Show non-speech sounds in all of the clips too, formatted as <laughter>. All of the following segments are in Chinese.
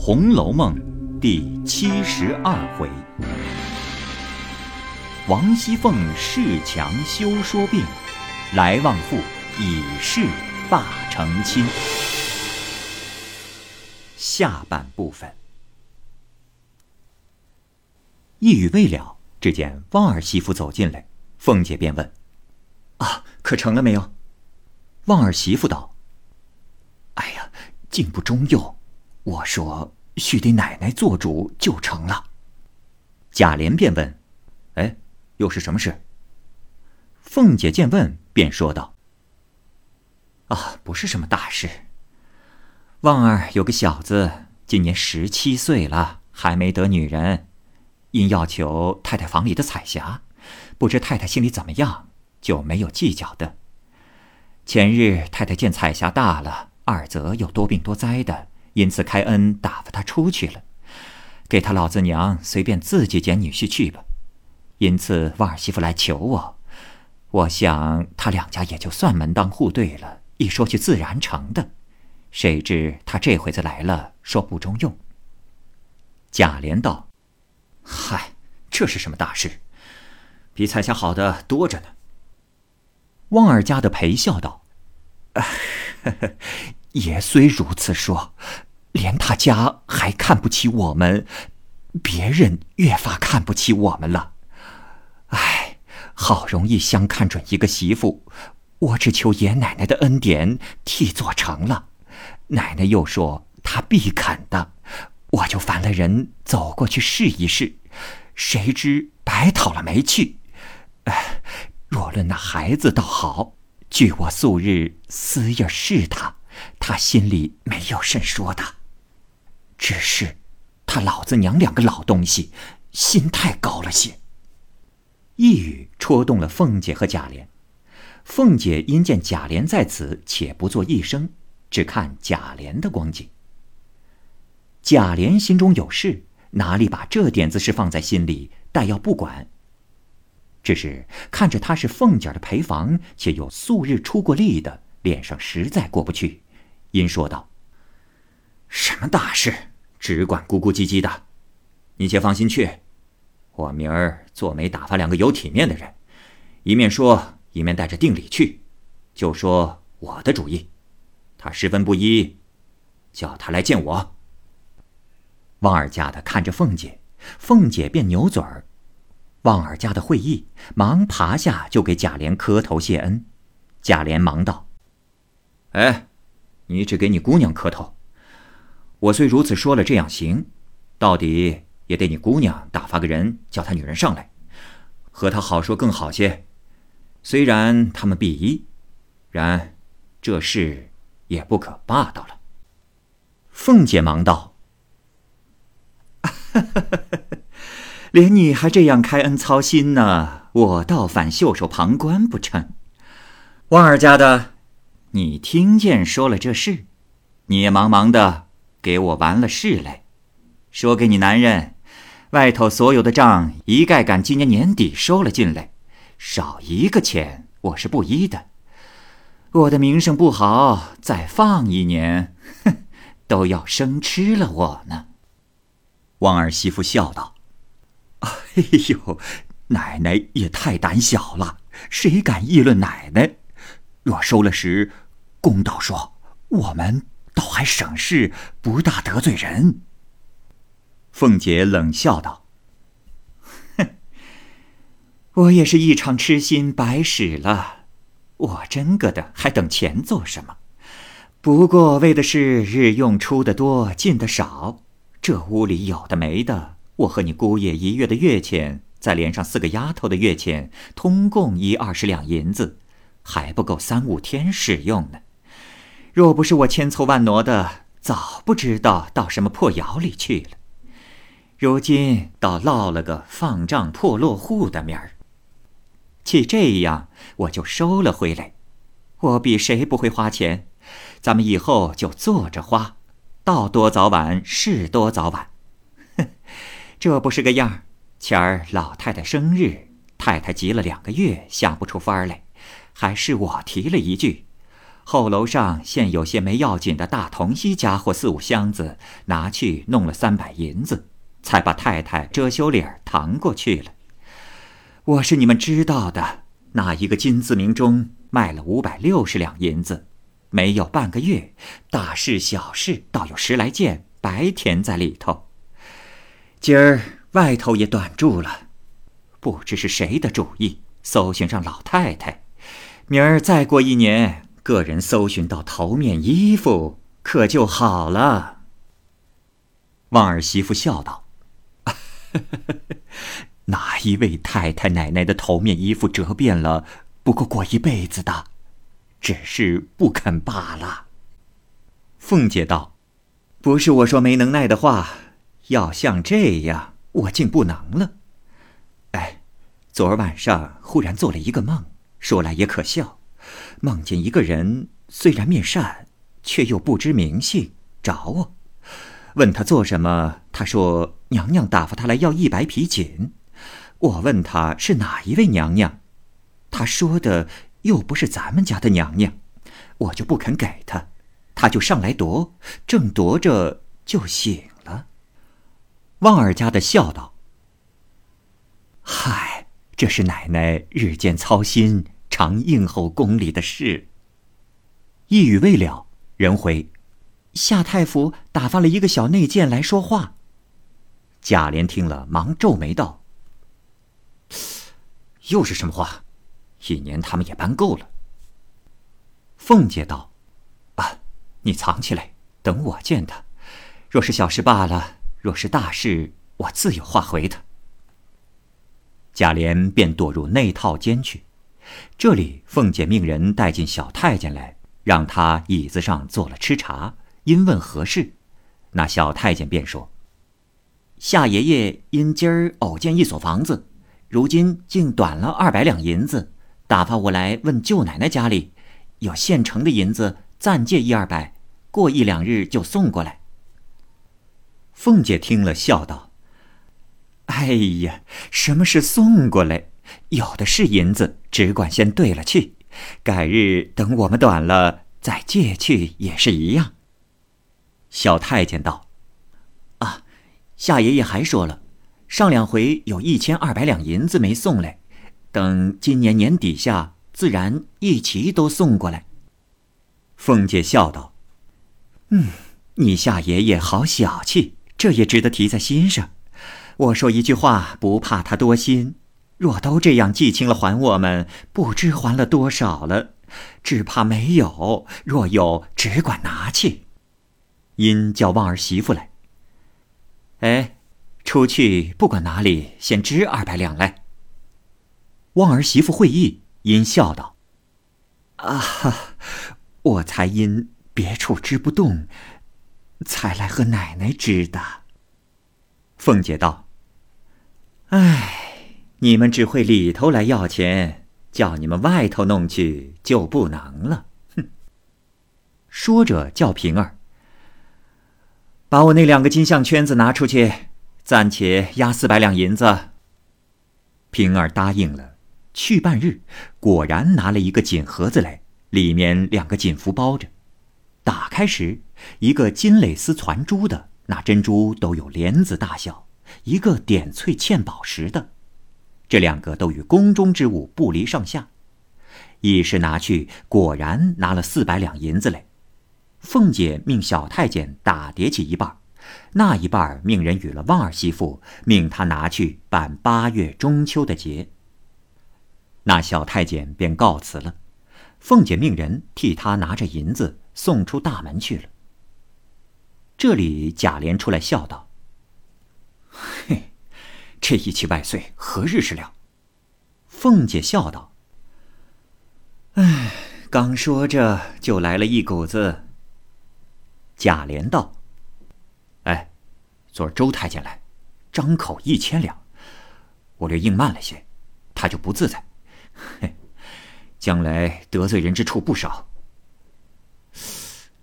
红楼梦》第七十二回：王熙凤恃强休说病，来旺妇以势霸成亲。下半部分，一语未了，只见旺儿媳妇走进来，凤姐便问：“啊，可成了没有？”旺儿媳妇道：“哎呀，竟不中用。我说须得奶奶做主就成了。”贾琏便问：“哎，又是什么事？”凤姐见问，便说道：“啊，不是什么大事。旺儿有个小子，今年十七岁了，还没得女人，因要求太太房里的彩霞，不知太太心里怎么样，就没有计较的。”前日太太见彩霞大了，二则又多病多灾的，因此开恩打发他出去了，给他老子娘随便自己捡女婿去吧。因此旺儿媳妇来求我，我想他两家也就算门当户对了，一说去自然成的。谁知他这回子来了，说不中用。贾琏道：“嗨，这是什么大事？比彩霞好的多着呢。”旺儿家的陪笑道：“ <laughs> 也虽如此说，连他家还看不起我们，别人越发看不起我们了。唉，好容易相看准一个媳妇，我只求爷奶奶的恩典替做成了。奶奶又说她必肯的，我就烦了人走过去试一试，谁知白讨了没趣。唉。”若论那孩子倒好，据我素日私意试他，他心里没有甚说的。只是他老子娘两个老东西，心太高了些。一语戳动了凤姐和贾琏。凤姐因见贾琏在此，且不做一声，只看贾琏的光景。贾琏心中有事，哪里把这点子事放在心里？但要不管。只是看着他是凤姐的陪房，且又素日出过力的，脸上实在过不去，因说道：“什么大事，只管咕咕唧唧的，你且放心去。我明儿做媒打发两个有体面的人，一面说，一面带着定礼去，就说我的主意。他十分不依，叫他来见我。”旺儿家的看着凤姐，凤姐便扭嘴儿。旺儿家的会意，忙爬下就给贾琏磕头谢恩。贾琏忙道：“哎，你只给你姑娘磕头。我虽如此说了，这样行，到底也得你姑娘打发个人叫他女人上来，和他好说更好些。虽然他们必依，然这事也不可霸道了。”凤姐忙道：“！” <laughs> 连你还这样开恩操心呢，我倒反袖手旁观不成？旺儿家的，你听见说了这事，你也忙忙的给我完了事来，说给你男人，外头所有的账一概赶今年年底收了进来，少一个钱我是不依的。我的名声不好，再放一年，哼，<laughs> 都要生吃了我呢。旺儿媳妇笑道。哎呦，奶奶也太胆小了，谁敢议论奶奶？若收了时，公道说，我们倒还省事，不大得罪人。凤姐冷笑道：“哼，<laughs> 我也是一场痴心白使了。我真个的还等钱做什么？不过为的是日用出的多，进的少。这屋里有的没的。”我和你姑爷一月的月钱，再连上四个丫头的月钱，通共一二十两银子，还不够三五天使用呢。若不是我千凑万挪的，早不知道到什么破窑里去了。如今倒落了个放账破落户的名儿。既这样，我就收了回来。我比谁不会花钱，咱们以后就坐着花，到多早晚是多早晚。哼这不是个样儿。前儿老太太生日，太太急了两个月，想不出法儿来，还是我提了一句：“后楼上现有些没要紧的大铜锡家伙四五箱子，拿去弄了三百银子，才把太太遮羞脸儿搪过去了。我是你们知道的，那一个金字名钟卖了五百六十两银子，没有半个月，大事小事倒有十来件白填在里头。今儿外头也短住了，不知是谁的主意，搜寻上老太太。明儿再过一年。个人搜寻到头面衣服，可就好了。旺儿媳妇笑道：“ <laughs> 哪一位太太奶奶的头面衣服折遍了，不过过一辈子的，只是不肯罢了。”凤姐道：“不是我说没能耐的话，要像这样，我竟不能了。哎，昨儿晚上忽然做了一个梦，说来也可笑。”梦见一个人，虽然面善，却又不知名姓，找我，问他做什么。他说：“娘娘打发他来要一百匹锦。”我问他是哪一位娘娘，他说的又不是咱们家的娘娘，我就不肯给他，他就上来夺，正夺着就醒了。旺儿家的笑道：“嗨，这是奶奶日间操心。”常应候宫里的事。一语未了，人回，夏太傅打发了一个小内监来说话。贾琏听了，忙皱眉道：“又是什么话？一年他们也搬够了。”凤姐道：“啊，你藏起来，等我见他。若是小事罢了，若是大事，我自有话回他。”贾琏便躲入内套间去。这里，凤姐命人带进小太监来，让他椅子上坐了吃茶。因问何事，那小太监便说：“夏爷爷因今儿偶见一所房子，如今竟短了二百两银子，打发我来问舅奶奶家里，有现成的银子暂借一二百，过一两日就送过来。”凤姐听了，笑道：“哎呀，什么是送过来？”有的是银子，只管先兑了去，改日等我们短了再借去也是一样。小太监道：“啊，夏爷爷还说了，上两回有一千二百两银子没送来，等今年年底下自然一齐都送过来。”凤姐笑道：“嗯，你夏爷爷好小气，这也值得提在心上。我说一句话，不怕他多心。”若都这样记清了还我们，不知还了多少了，只怕没有。若有，只管拿去。因叫旺儿媳妇来。哎，出去不管哪里，先支二百两来。旺儿媳妇会意，因笑道：“啊哈，我才因别处支不动，才来和奶奶支的。”凤姐道：“哎。”你们只会里头来要钱，叫你们外头弄去就不能了。哼！说着叫平儿把我那两个金项圈子拿出去，暂且押四百两银子。平儿答应了，去半日，果然拿了一个锦盒子来，里面两个锦符包着。打开时，一个金蕾丝攒珠的，那珍珠都有莲子大小；一个点翠嵌宝石的。这两个都与宫中之物不离上下，一时拿去，果然拿了四百两银子来。凤姐命小太监打叠起一半，那一半命人与了旺儿媳妇，命他拿去办八月中秋的节。那小太监便告辞了，凤姐命人替他拿着银子送出大门去了。这里贾琏出来笑道：“。”这一期万岁何日是了？凤姐笑道：“哎，刚说着就来了一股子。”贾琏道：“哎，昨儿周太监来，张口一千两，我略应慢了些，他就不自在。嘿，将来得罪人之处不少。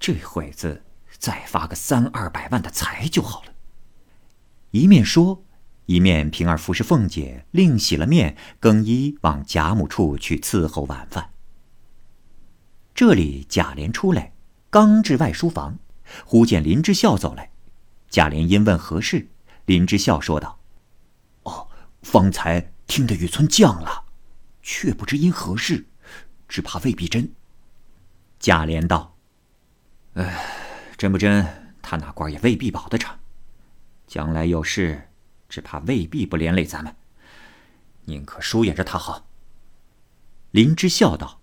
这会子再发个三二百万的财就好了。”一面说。一面，平儿服侍凤姐，另洗了面，更衣往贾母处去伺候晚饭。这里贾琏出来，刚至外书房，忽见林之孝走来。贾琏因问何事，林之孝说道：“哦，方才听得雨村降了，却不知因何事，只怕未必真。”贾琏道：“哎，真不真，他那官也未必保得成。将来有事，只怕未必不连累咱们。宁可疏远着他好。”林之笑道：“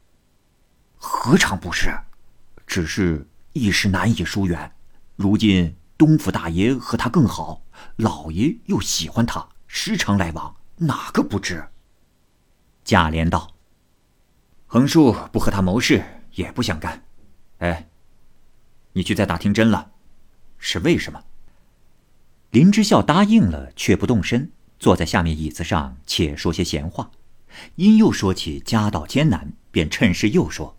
何尝不是？只是一时难以疏远。如今……”东府大爷和他更好，老爷又喜欢他，时常来往，哪个不知？贾琏道：“横竖不和他谋事，也不想干。哎，你去再打听真了，是为什么？”林之孝答应了，却不动身，坐在下面椅子上，且说些闲话。因又说起家道艰难，便趁势又说：“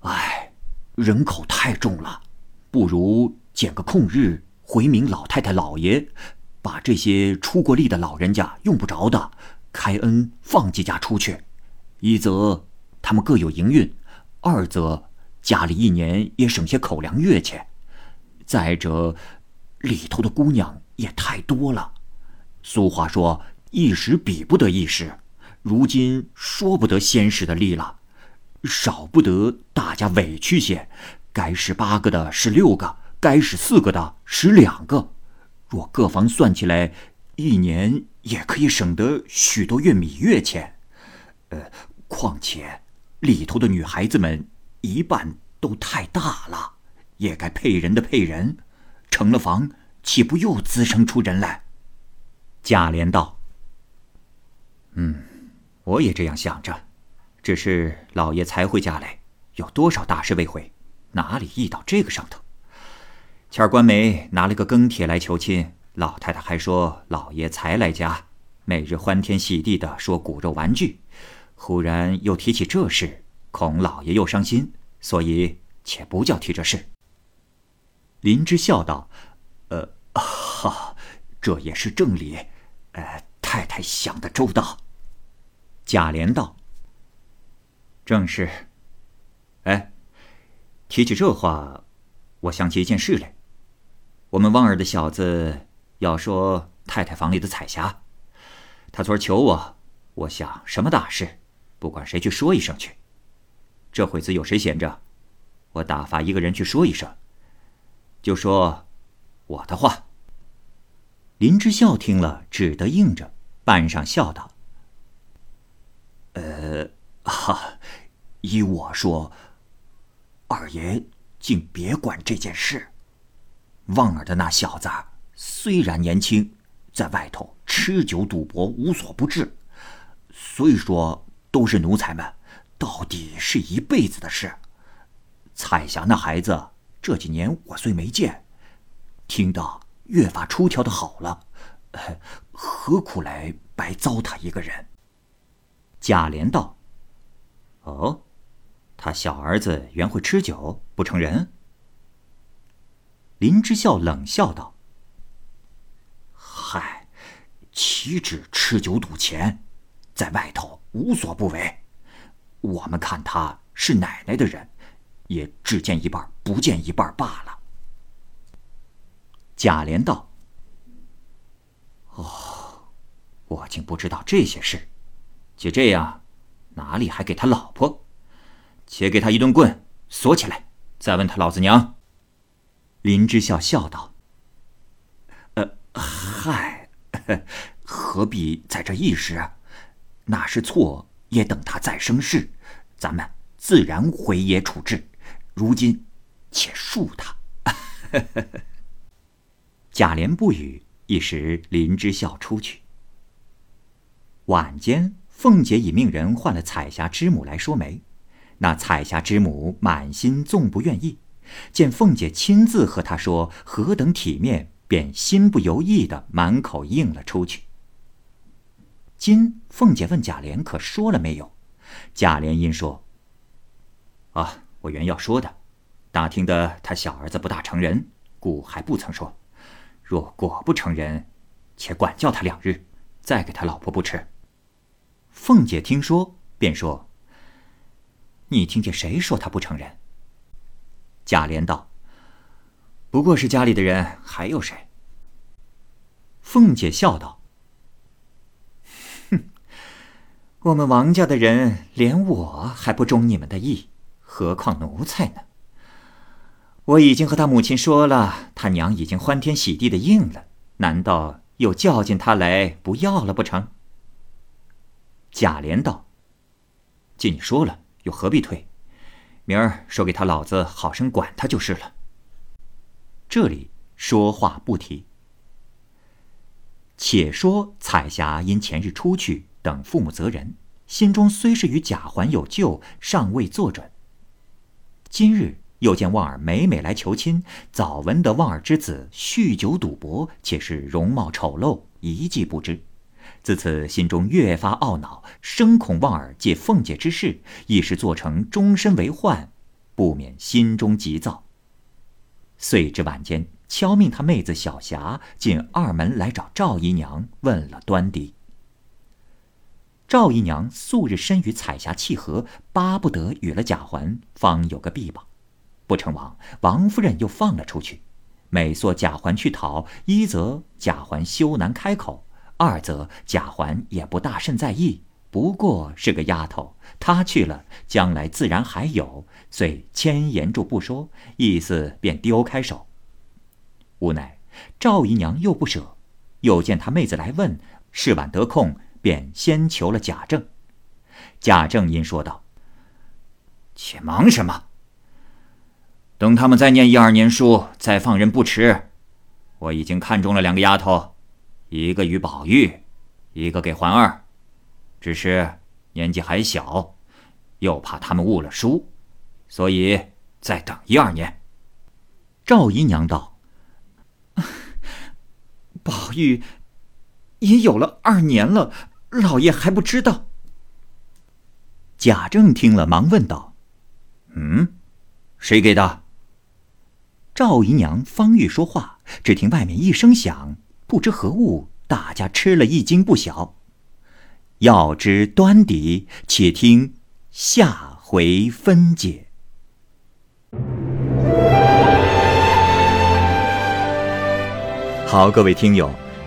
哎，人口太重了，不如……”捡个空日回明老太太老爷，把这些出过力的老人家用不着的，开恩放几家出去。一则他们各有营运，二则家里一年也省些口粮月钱。再者，里头的姑娘也太多了。俗话说一时比不得一时，如今说不得先时的力了，少不得大家委屈些，该是八个的是六个。该使四个的使两个，若各房算起来，一年也可以省得许多月米月钱。呃，况且里头的女孩子们一半都太大了，也该配人的配人，成了房岂不又滋生出人来？贾琏道：“嗯，我也这样想着，只是老爷才回家来，有多少大事未回，哪里意到这个上头？”前儿官媒拿了个庚帖来求亲，老太太还说老爷才来家，每日欢天喜地的说骨肉玩具，忽然又提起这事，恐老爷又伤心，所以且不叫提这事。林之笑道：“呃，哈，这也是正理，呃，太太想的周到。”贾琏道：“正是。哎，提起这话，我想起一件事来。”我们旺儿的小子要说太太房里的彩霞，他昨儿求我，我想什么大事，不管谁去说一声去。这会子有谁闲着，我打发一个人去说一声，就说我的话。林之孝听了，只得应着，半晌笑道：“呃，哈，依我说，二爷竟别管这件事。”旺儿的那小子虽然年轻，在外头吃酒赌博无所不至，虽说都是奴才们，到底是一辈子的事。彩霞那孩子这几年我虽没见，听到越发出挑的好了，何苦来白糟蹋一个人？贾琏道：“哦，他小儿子原会吃酒，不成人。”林之孝冷笑道：“嗨，岂止吃酒赌钱，在外头无所不为。我们看他是奶奶的人，也只见一半，不见一半罢了。”贾琏道：“哦，我竟不知道这些事。就这样，哪里还给他老婆？且给他一顿棍，锁起来，再问他老子娘。”林之孝笑道：“呃，嗨，何必在这一时？那是错，也等他再生事，咱们自然回爷处置。如今，且恕他。<laughs> ”贾琏不语，一时林之孝出去。晚间，凤姐已命人唤了彩霞之母来说媒，那彩霞之母满心纵不愿意。见凤姐亲自和她说何等体面，便心不由意的满口应了出去。今凤姐问贾琏可说了没有，贾琏因说：“啊，我原要说的，打听的他小儿子不大成人，故还不曾说。若果不成人，且管教他两日，再给他老婆不迟。”凤姐听说，便说：“你听见谁说他不成人？贾琏道：“不过是家里的人，还有谁？”凤姐笑道：“哼，我们王家的人连我还不中你们的意，何况奴才呢？我已经和他母亲说了，他娘已经欢天喜地的应了，难道又叫进他来不要了不成？”贾琏道：“既你说了，又何必退？明儿说给他老子好生管他就是了。”这里说话不提。且说彩霞因前日出去等父母责人，心中虽是与贾环有旧，尚未做准。今日又见旺儿每每来求亲，早闻得旺儿之子酗酒赌博，且是容貌丑陋，一计不知。自此心中越发懊恼，生恐旺儿借凤姐之事，一时做成终身为患，不免心中急躁。遂至晚间。敲命他妹子小霞进二门来找赵姨娘，问了端倪。赵姨娘素日深与彩霞契合，巴不得与了贾环，方有个臂膀。不成王王夫人又放了出去。每说贾环去讨，一则贾环羞难开口，二则贾环也不大甚在意，不过是个丫头，她去了，将来自然还有，遂牵言住不说，意思便丢开手。无奈赵姨娘又不舍，又见她妹子来问，是晚得空，便先求了贾政。贾政因说道：“且忙什么？等他们再念一二年书，再放人不迟。我已经看中了两个丫头，一个与宝玉，一个给环儿，只是年纪还小，又怕他们误了书，所以再等一二年。”赵姨娘道。宝玉也有了二年了，老爷还不知道。贾政听了，忙问道：“嗯，谁给的？”赵姨娘方欲说话，只听外面一声响，不知何物，大家吃了一惊不小。要知端倪，且听下回分解。好，各位听友，